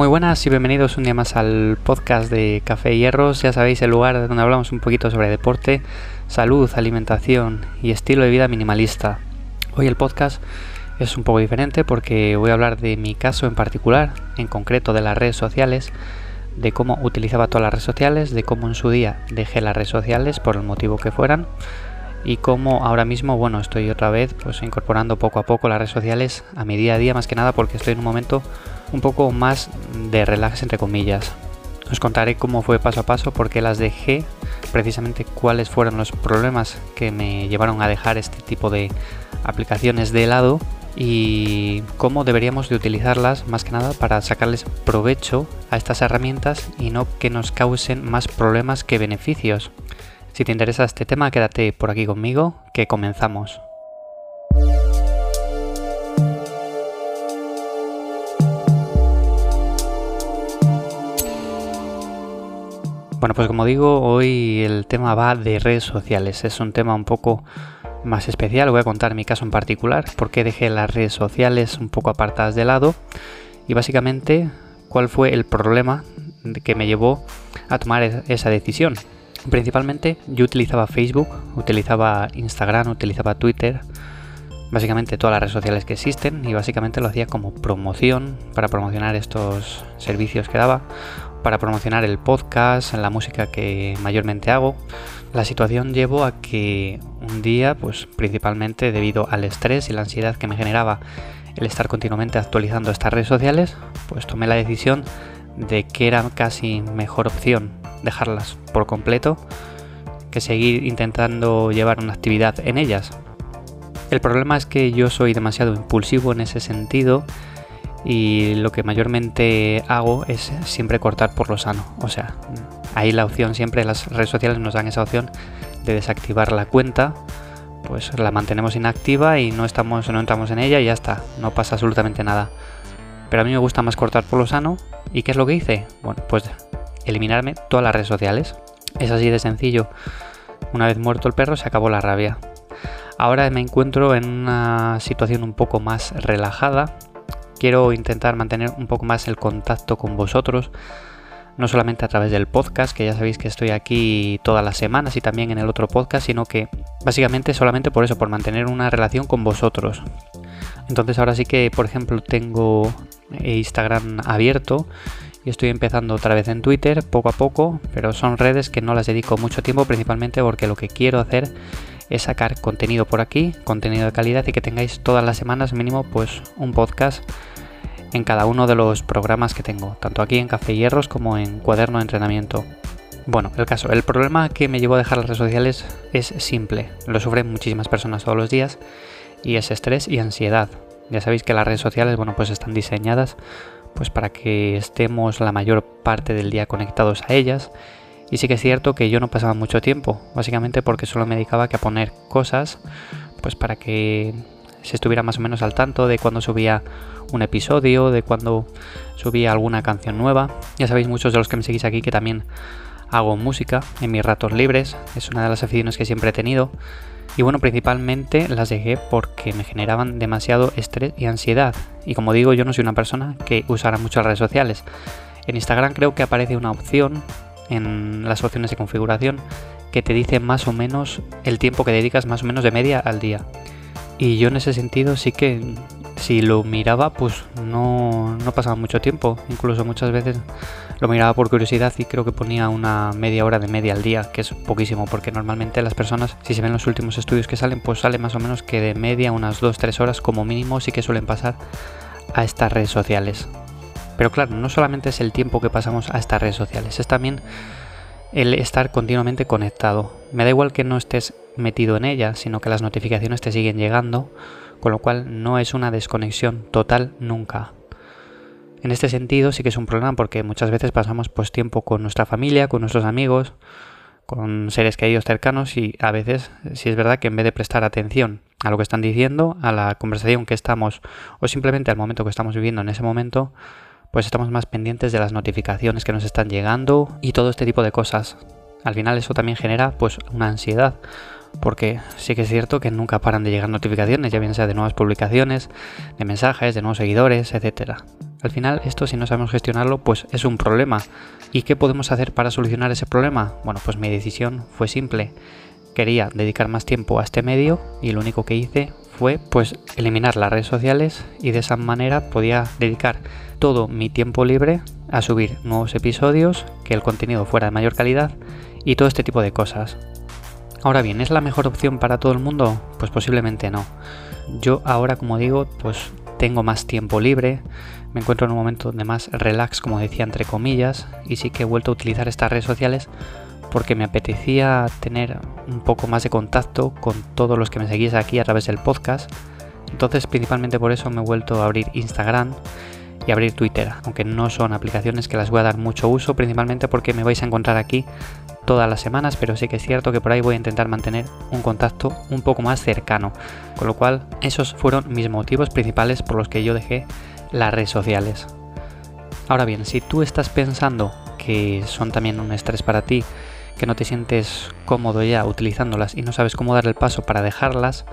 Muy buenas y bienvenidos un día más al podcast de Café Hierros. Ya sabéis, el lugar donde hablamos un poquito sobre deporte, salud, alimentación y estilo de vida minimalista. Hoy el podcast es un poco diferente porque voy a hablar de mi caso en particular, en concreto de las redes sociales, de cómo utilizaba todas las redes sociales, de cómo en su día dejé las redes sociales por el motivo que fueran y cómo ahora mismo, bueno, estoy otra vez pues incorporando poco a poco las redes sociales a mi día a día más que nada porque estoy en un momento un poco más de relax entre comillas. Os contaré cómo fue paso a paso, por qué las dejé, precisamente cuáles fueron los problemas que me llevaron a dejar este tipo de aplicaciones de lado y cómo deberíamos de utilizarlas más que nada para sacarles provecho a estas herramientas y no que nos causen más problemas que beneficios. Si te interesa este tema, quédate por aquí conmigo, que comenzamos. Bueno, pues como digo, hoy el tema va de redes sociales. Es un tema un poco más especial. Voy a contar mi caso en particular, por qué dejé las redes sociales un poco apartadas de lado y básicamente cuál fue el problema que me llevó a tomar esa decisión. Principalmente yo utilizaba Facebook, utilizaba Instagram, utilizaba Twitter, básicamente todas las redes sociales que existen y básicamente lo hacía como promoción para promocionar estos servicios que daba para promocionar el podcast, la música que mayormente hago. La situación llevó a que un día, pues principalmente debido al estrés y la ansiedad que me generaba el estar continuamente actualizando estas redes sociales, pues tomé la decisión de que era casi mejor opción dejarlas por completo que seguir intentando llevar una actividad en ellas. El problema es que yo soy demasiado impulsivo en ese sentido y lo que mayormente hago es siempre cortar por lo sano. O sea, ahí la opción siempre, las redes sociales nos dan esa opción de desactivar la cuenta, pues la mantenemos inactiva y no estamos, no entramos en ella y ya está, no pasa absolutamente nada. Pero a mí me gusta más cortar por lo sano. ¿Y qué es lo que hice? Bueno, pues eliminarme todas las redes sociales. Es así de sencillo. Una vez muerto el perro se acabó la rabia. Ahora me encuentro en una situación un poco más relajada, quiero intentar mantener un poco más el contacto con vosotros, no solamente a través del podcast, que ya sabéis que estoy aquí todas las semanas y también en el otro podcast, sino que básicamente solamente por eso, por mantener una relación con vosotros. Entonces ahora sí que, por ejemplo, tengo Instagram abierto y estoy empezando otra vez en Twitter poco a poco, pero son redes que no las dedico mucho tiempo, principalmente porque lo que quiero hacer es sacar contenido por aquí, contenido de calidad y que tengáis todas las semanas mínimo pues un podcast en cada uno de los programas que tengo, tanto aquí en Café Hierros como en Cuaderno de Entrenamiento. Bueno, el caso, el problema que me llevó a dejar las redes sociales es simple, lo sufren muchísimas personas todos los días y es estrés y ansiedad. Ya sabéis que las redes sociales, bueno, pues están diseñadas pues para que estemos la mayor parte del día conectados a ellas. Y sí que es cierto que yo no pasaba mucho tiempo, básicamente porque solo me dedicaba a poner cosas, pues para que se estuviera más o menos al tanto de cuando subía un episodio, de cuando subía alguna canción nueva. Ya sabéis muchos de los que me seguís aquí que también hago música en mis ratos libres, es una de las aficiones que siempre he tenido. Y bueno, principalmente las dejé porque me generaban demasiado estrés y ansiedad. Y como digo, yo no soy una persona que usara muchas redes sociales. En Instagram creo que aparece una opción en las opciones de configuración que te dice más o menos el tiempo que dedicas más o menos de media al día. Y yo en ese sentido sí que si lo miraba pues no, no pasaba mucho tiempo. Incluso muchas veces lo miraba por curiosidad y creo que ponía una media hora de media al día, que es poquísimo porque normalmente las personas, si se ven los últimos estudios que salen, pues sale más o menos que de media unas 2-3 horas como mínimo sí que suelen pasar a estas redes sociales. Pero claro, no solamente es el tiempo que pasamos a estas redes sociales, es también el estar continuamente conectado. Me da igual que no estés metido en ella, sino que las notificaciones te siguen llegando, con lo cual no es una desconexión total nunca. En este sentido sí que es un problema porque muchas veces pasamos pues tiempo con nuestra familia, con nuestros amigos, con seres queridos cercanos y a veces sí es verdad que en vez de prestar atención a lo que están diciendo, a la conversación que estamos o simplemente al momento que estamos viviendo en ese momento, pues estamos más pendientes de las notificaciones que nos están llegando y todo este tipo de cosas. Al final eso también genera pues una ansiedad porque sí que es cierto que nunca paran de llegar notificaciones, ya bien sea de nuevas publicaciones, de mensajes, de nuevos seguidores, etc. Al final esto si no sabemos gestionarlo pues es un problema. ¿Y qué podemos hacer para solucionar ese problema? Bueno, pues mi decisión fue simple. Quería dedicar más tiempo a este medio y lo único que hice fue pues eliminar las redes sociales y de esa manera podía dedicar todo mi tiempo libre a subir nuevos episodios, que el contenido fuera de mayor calidad y todo este tipo de cosas. Ahora bien, ¿es la mejor opción para todo el mundo? Pues posiblemente no. Yo ahora, como digo, pues tengo más tiempo libre, me encuentro en un momento de más relax, como decía entre comillas, y sí que he vuelto a utilizar estas redes sociales porque me apetecía tener un poco más de contacto con todos los que me seguís aquí a través del podcast. Entonces, principalmente por eso me he vuelto a abrir Instagram y abrir Twitter, aunque no son aplicaciones que las voy a dar mucho uso, principalmente porque me vais a encontrar aquí todas las semanas, pero sí que es cierto que por ahí voy a intentar mantener un contacto un poco más cercano. Con lo cual, esos fueron mis motivos principales por los que yo dejé las redes sociales. Ahora bien, si tú estás pensando que son también un estrés para ti, que no te sientes cómodo ya utilizándolas y no sabes cómo dar el paso para dejarlas,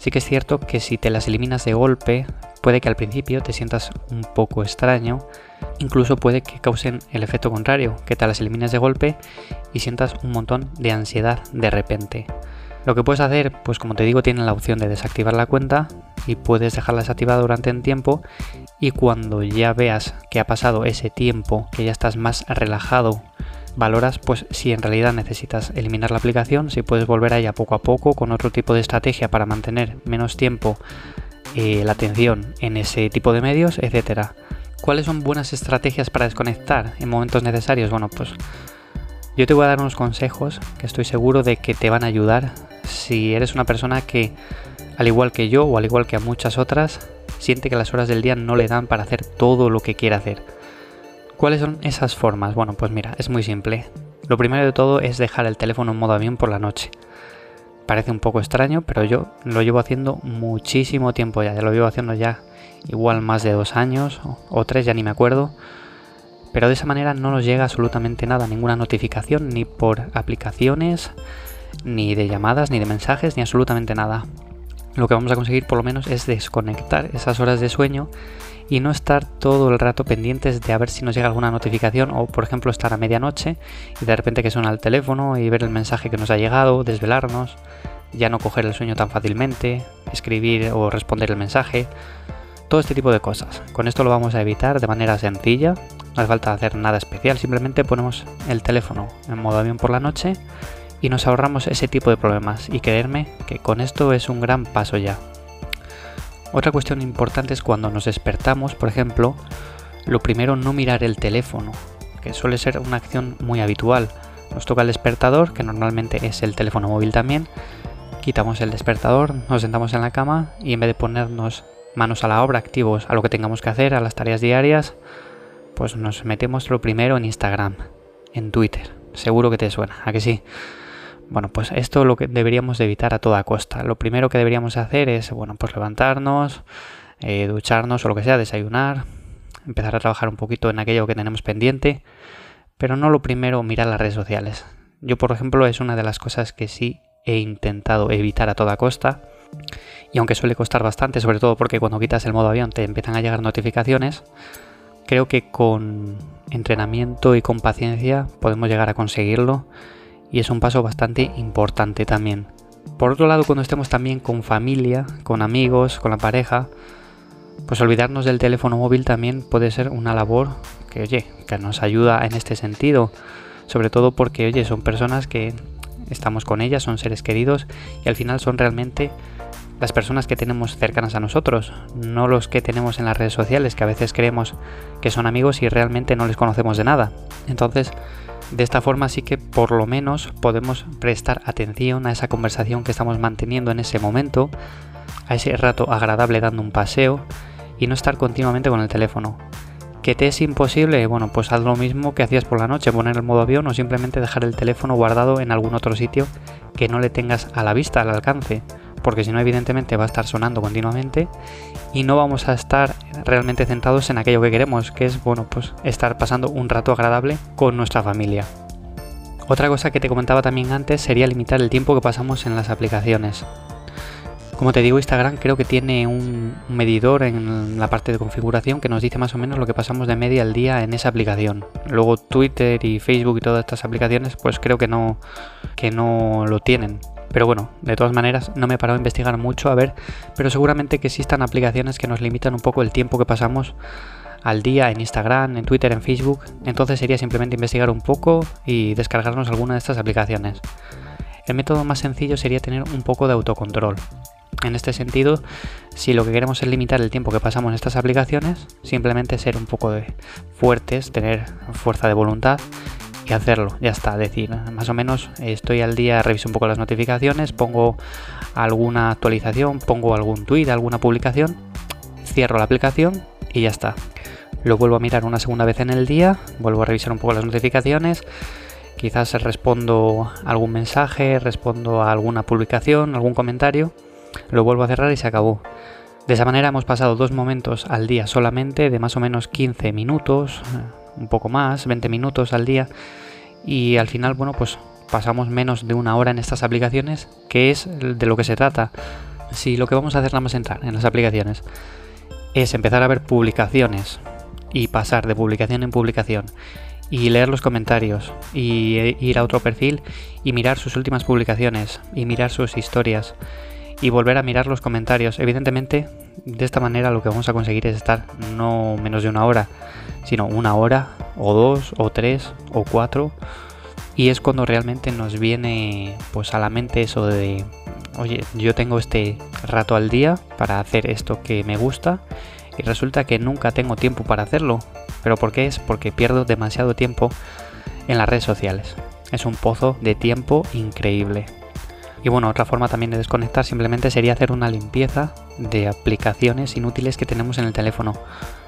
sí que es cierto que si te las eliminas de golpe, puede que al principio te sientas un poco extraño, incluso puede que causen el efecto contrario, que te las elimines de golpe y sientas un montón de ansiedad de repente. Lo que puedes hacer, pues como te digo, tienes la opción de desactivar la cuenta y puedes dejarla desactivada durante un tiempo y cuando ya veas que ha pasado ese tiempo, que ya estás más relajado, valoras pues si en realidad necesitas eliminar la aplicación, si puedes volver a ella poco a poco con otro tipo de estrategia para mantener menos tiempo eh, la atención en ese tipo de medios, etcétera. ¿Cuáles son buenas estrategias para desconectar en momentos necesarios? Bueno, pues yo te voy a dar unos consejos que estoy seguro de que te van a ayudar si eres una persona que, al igual que yo o al igual que a muchas otras, siente que las horas del día no le dan para hacer todo lo que quiere hacer. ¿Cuáles son esas formas? Bueno, pues mira, es muy simple. Lo primero de todo es dejar el teléfono en modo avión por la noche parece un poco extraño, pero yo lo llevo haciendo muchísimo tiempo ya. Ya lo llevo haciendo ya igual más de dos años o, tres, ya ni me acuerdo. Pero de esa manera no nos llega absolutamente nada, ninguna notificación, ni por aplicaciones, ni de llamadas, ni de mensajes, ni absolutamente nada. Lo que vamos a conseguir por lo menos es desconectar esas horas de sueño y no estar todo el rato pendientes de a ver si nos llega alguna notificación o por ejemplo estar a medianoche y de repente que suena el teléfono y ver el mensaje que nos ha llegado, desvelarnos, ya no coger el sueño tan fácilmente, escribir o responder el mensaje, todo este tipo de cosas. Con esto lo vamos a evitar de manera sencilla, no hace falta hacer nada especial, simplemente ponemos el teléfono en modo avión por la noche y nos ahorramos ese tipo de problemas y creerme que con esto es un gran paso ya. Otra cuestión importante es cuando nos despertamos, por ejemplo, lo primero no mirar el teléfono, que suele ser una acción muy habitual. Nos toca el despertador, que normalmente es el teléfono móvil también, quitamos el despertador, nos sentamos en la cama y en vez de ponernos manos a la obra, activos a lo que tengamos que hacer, a las tareas diarias, pues nos metemos lo primero en Instagram, en Twitter. Seguro que te suena, ¿a que sí? Bueno, pues esto es lo que deberíamos evitar a toda costa. Lo primero que deberíamos hacer es, bueno, pues levantarnos, eh, ducharnos o lo que sea, desayunar, empezar a trabajar un poquito en aquello que tenemos pendiente, pero no lo primero mirar las redes sociales. Yo, por ejemplo, es una de las cosas que sí he intentado evitar a toda costa. Y aunque suele costar bastante, sobre todo porque cuando quitas el modo avión te empiezan a llegar notificaciones, creo que con entrenamiento y con paciencia podemos llegar a conseguirlo y es un paso bastante importante también. Por otro lado, cuando estemos también con familia, con amigos, con la pareja, pues olvidarnos del teléfono móvil también puede ser una labor que, oye, que nos ayuda en este sentido. Sobre todo porque, oye, son personas que estamos con ellas, son seres queridos y al final son realmente las personas que tenemos cercanas a nosotros, no los que tenemos en las redes sociales, que a veces creemos que son amigos y realmente no les conocemos de nada. Entonces, de esta forma sí que por lo menos podemos prestar atención a esa conversación que estamos manteniendo en ese momento, a ese rato agradable dando un paseo y no estar continuamente con el teléfono. ¿Que te es imposible? Bueno, pues haz lo mismo que hacías por la noche, poner el modo avión o simplemente dejar el teléfono guardado en algún otro sitio que no le tengas a la vista, al alcance porque si no evidentemente va a estar sonando continuamente y no vamos a estar realmente centrados en aquello que queremos, que es bueno, pues estar pasando un rato agradable con nuestra familia. Otra cosa que te comentaba también antes sería limitar el tiempo que pasamos en las aplicaciones. Como te digo, Instagram creo que tiene un medidor en la parte de configuración que nos dice más o menos lo que pasamos de media al día en esa aplicación. Luego Twitter y Facebook y todas estas aplicaciones pues creo que no, que no lo tienen. Pero bueno, de todas maneras no me he parado a investigar mucho a ver, pero seguramente que existan aplicaciones que nos limitan un poco el tiempo que pasamos al día en Instagram, en Twitter, en Facebook. Entonces sería simplemente investigar un poco y descargarnos alguna de estas aplicaciones. El método más sencillo sería tener un poco de autocontrol. En este sentido, si lo que queremos es limitar el tiempo que pasamos en estas aplicaciones, simplemente ser un poco de fuertes, tener fuerza de voluntad hacerlo. Ya está, decir, más o menos estoy al día, reviso un poco las notificaciones, pongo alguna actualización, pongo algún tweet, alguna publicación, cierro la aplicación y ya está. Lo vuelvo a mirar una segunda vez en el día, vuelvo a revisar un poco las notificaciones, quizás respondo algún mensaje, respondo a alguna publicación, algún comentario lo vuelvo a cerrar y se acabó. De esa manera hemos pasado dos momentos al día solamente de más o menos 15 minutos, un poco más, 20 minutos al día y al final, bueno, pues pasamos menos de una hora en estas aplicaciones, que es de lo que se trata. Si lo que vamos a hacer nada más entrar en las aplicaciones es empezar a ver publicaciones y pasar de publicación en publicación y leer los comentarios y e ir a otro perfil y mirar sus últimas publicaciones y mirar sus historias y volver a mirar los comentarios. Evidentemente, de esta manera lo que vamos a conseguir es estar no menos de una hora, sino una hora o dos o tres o cuatro. Y es cuando realmente nos viene pues a la mente eso de, oye, yo tengo este rato al día para hacer esto que me gusta y resulta que nunca tengo tiempo para hacerlo. ¿Pero por qué es? Porque pierdo demasiado tiempo en las redes sociales. Es un pozo de tiempo increíble. Y bueno, otra forma también de desconectar simplemente sería hacer una limpieza de aplicaciones inútiles que tenemos en el teléfono.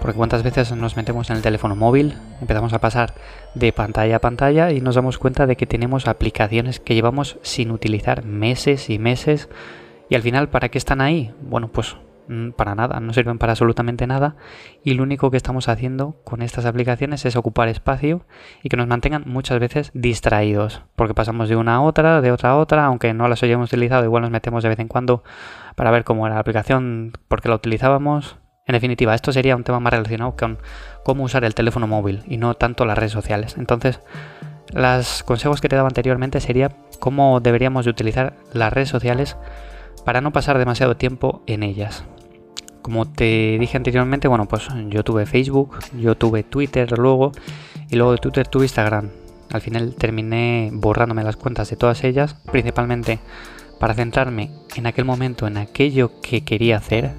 Porque cuántas veces nos metemos en el teléfono móvil, empezamos a pasar de pantalla a pantalla y nos damos cuenta de que tenemos aplicaciones que llevamos sin utilizar meses y meses. Y al final, ¿para qué están ahí? Bueno, pues para nada, no sirven para absolutamente nada y lo único que estamos haciendo con estas aplicaciones es ocupar espacio y que nos mantengan muchas veces distraídos porque pasamos de una a otra, de otra a otra, aunque no las hayamos utilizado, igual nos metemos de vez en cuando para ver cómo era la aplicación, porque la utilizábamos. En definitiva, esto sería un tema más relacionado con cómo usar el teléfono móvil y no tanto las redes sociales. Entonces, los consejos que te daba anteriormente sería cómo deberíamos de utilizar las redes sociales para no pasar demasiado tiempo en ellas. Como te dije anteriormente, bueno, pues yo tuve Facebook, yo tuve Twitter luego, y luego de Twitter tuve Instagram. Al final terminé borrándome las cuentas de todas ellas, principalmente para centrarme en aquel momento en aquello que quería hacer.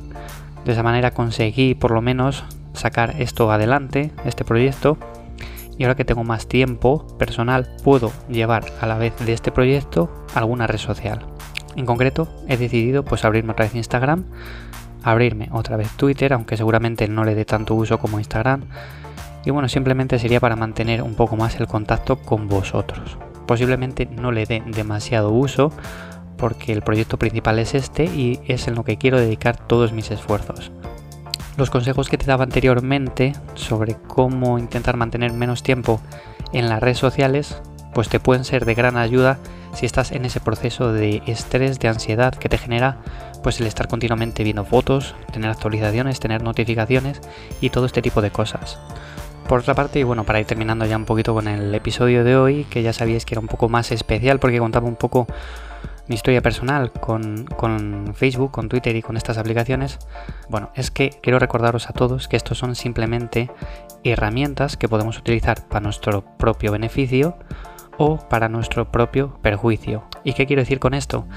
De esa manera conseguí por lo menos sacar esto adelante, este proyecto. Y ahora que tengo más tiempo personal, puedo llevar a la vez de este proyecto alguna red social. En concreto, he decidido pues abrirme otra vez Instagram abrirme otra vez Twitter, aunque seguramente no le dé tanto uso como Instagram. Y bueno, simplemente sería para mantener un poco más el contacto con vosotros. Posiblemente no le dé demasiado uso porque el proyecto principal es este y es en lo que quiero dedicar todos mis esfuerzos. Los consejos que te daba anteriormente sobre cómo intentar mantener menos tiempo en las redes sociales, pues te pueden ser de gran ayuda si estás en ese proceso de estrés, de ansiedad que te genera pues el estar continuamente viendo fotos, tener actualizaciones, tener notificaciones y todo este tipo de cosas. Por otra parte, y bueno, para ir terminando ya un poquito con el episodio de hoy, que ya sabíais que era un poco más especial porque contaba un poco mi historia personal con, con, Facebook, con Twitter y con estas aplicaciones, bueno, es que quiero recordaros a todos que estos son simplemente herramientas que podemos utilizar para nuestro propio beneficio o para nuestro propio perjuicio. ¿Y qué quiero decir con esto?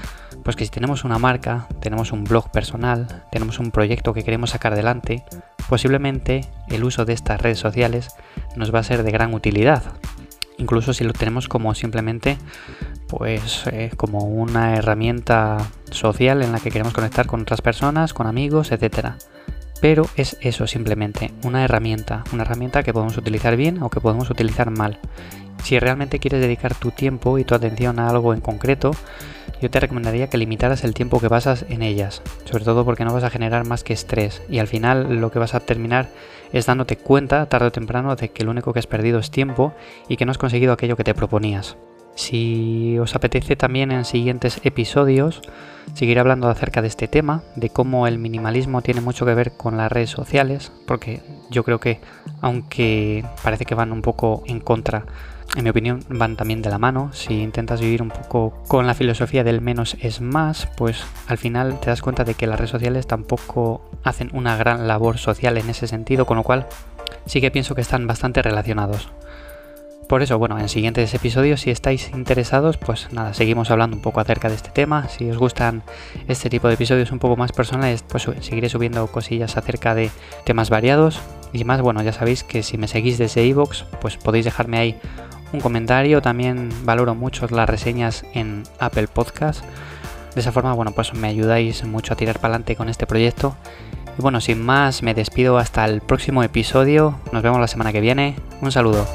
Pues que si tenemos una marca, tenemos un blog personal, tenemos un proyecto que queremos sacar adelante, posiblemente el uso de estas redes sociales nos va a ser de gran utilidad. Incluso si lo tenemos como simplemente pues eh, como una herramienta social en la que queremos conectar con otras personas, con amigos, etc. Pero es eso simplemente, una herramienta, una herramienta que podemos utilizar bien o que podemos utilizar mal. Si realmente quieres dedicar tu tiempo y tu atención a algo en concreto, yo te recomendaría que limitaras el tiempo que pasas en ellas, sobre todo porque no vas a generar más que estrés y al final lo que vas a terminar es dándote cuenta tarde o temprano de que lo único que has perdido es tiempo y que no has conseguido aquello que te proponías. Si os apetece también en siguientes episodios seguir hablando acerca de este tema, de cómo el minimalismo tiene mucho que ver con las redes sociales, porque yo creo que aunque parece que van un poco en contra, en mi opinión van también de la mano. Si intentas vivir un poco con la filosofía del menos es más, pues al final te das cuenta de que las redes sociales tampoco hacen una gran labor social en ese sentido, con lo cual sí que pienso que están bastante relacionados. Por eso, bueno, en siguientes episodios, si estáis interesados, pues nada, seguimos hablando un poco acerca de este tema. Si os gustan este tipo de episodios un poco más personales, pues seguiré subiendo cosillas acerca de temas variados. Y más, bueno, ya sabéis que si me seguís desde iVoox, pues podéis dejarme ahí un comentario. También valoro mucho las reseñas en Apple Podcast. De esa forma, bueno, pues me ayudáis mucho a tirar para adelante con este proyecto. Y bueno, sin más, me despido hasta el próximo episodio. Nos vemos la semana que viene. Un saludo.